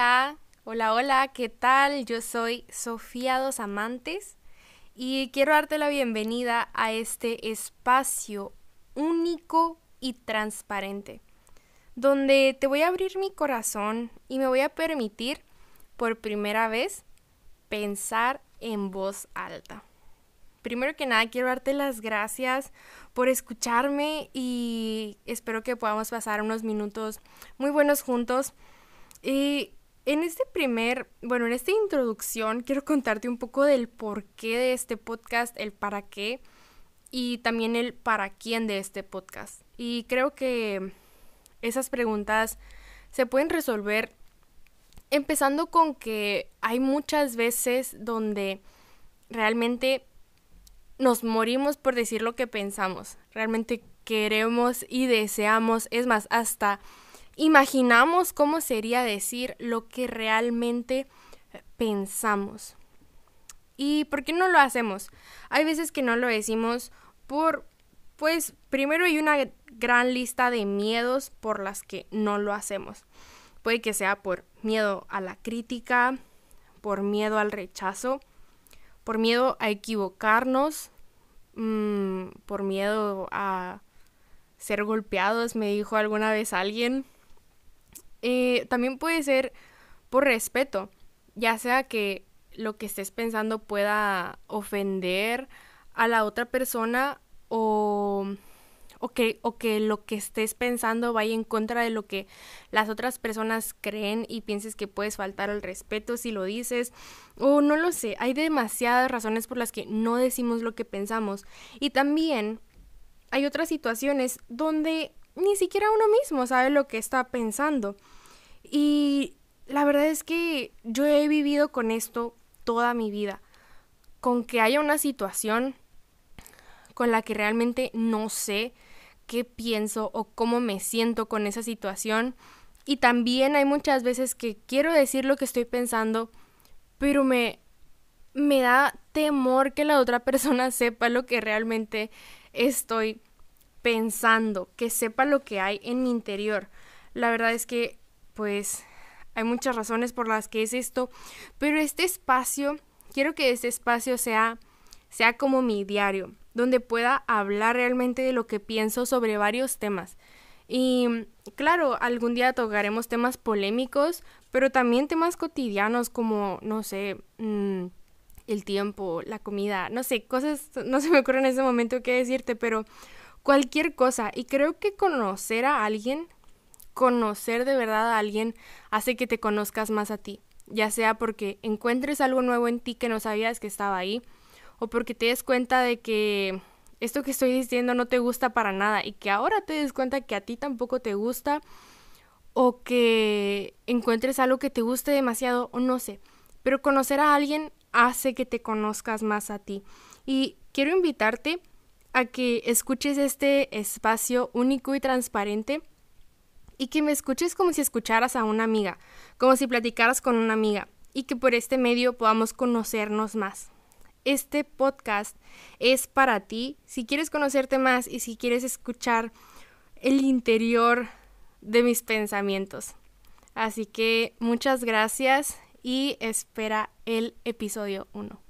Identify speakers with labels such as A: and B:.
A: Hola, hola, hola, ¿qué tal? Yo soy Sofía Dos Amantes y quiero darte la bienvenida a este espacio único y transparente, donde te voy a abrir mi corazón y me voy a permitir por primera vez pensar en voz alta. Primero que nada, quiero darte las gracias por escucharme y espero que podamos pasar unos minutos muy buenos juntos. Y en este primer, bueno, en esta introducción quiero contarte un poco del porqué de este podcast, el para qué y también el para quién de este podcast. Y creo que esas preguntas se pueden resolver empezando con que hay muchas veces donde realmente nos morimos por decir lo que pensamos. Realmente queremos y deseamos, es más, hasta imaginamos cómo sería decir lo que realmente pensamos. ¿Y por qué no lo hacemos? Hay veces que no lo decimos por, pues, primero hay una gran lista de miedos por las que no lo hacemos. Puede que sea por miedo a la crítica, por miedo al rechazo, por miedo a equivocarnos, mm, por miedo a ser golpeados, me dijo alguna vez alguien. Eh, también puede ser por respeto, ya sea que lo que estés pensando pueda ofender a la otra persona o, que, o que lo que estés pensando vaya en contra de lo que las otras personas creen y pienses que puedes faltar al respeto si lo dices o no lo sé, hay demasiadas razones por las que no decimos lo que pensamos. Y también hay otras situaciones donde ni siquiera uno mismo sabe lo que está pensando. Y la verdad es que yo he vivido con esto toda mi vida. Con que haya una situación con la que realmente no sé qué pienso o cómo me siento con esa situación. Y también hay muchas veces que quiero decir lo que estoy pensando, pero me, me da temor que la otra persona sepa lo que realmente estoy pensando, que sepa lo que hay en mi interior. La verdad es que, pues, hay muchas razones por las que es esto, pero este espacio, quiero que este espacio sea, sea como mi diario, donde pueda hablar realmente de lo que pienso sobre varios temas. Y claro, algún día tocaremos temas polémicos, pero también temas cotidianos como, no sé, mm, el tiempo, la comida, no sé, cosas, no se me ocurre en ese momento qué decirte, pero cualquier cosa. Y creo que conocer a alguien, conocer de verdad a alguien, hace que te conozcas más a ti. Ya sea porque encuentres algo nuevo en ti que no sabías que estaba ahí, o porque te des cuenta de que esto que estoy diciendo no te gusta para nada y que ahora te des cuenta que a ti tampoco te gusta, o que encuentres algo que te guste demasiado, o no sé. Pero conocer a alguien hace que te conozcas más a ti. Y quiero invitarte a que escuches este espacio único y transparente y que me escuches como si escucharas a una amiga, como si platicaras con una amiga y que por este medio podamos conocernos más. Este podcast es para ti si quieres conocerte más y si quieres escuchar el interior de mis pensamientos. Así que muchas gracias y espera el episodio 1.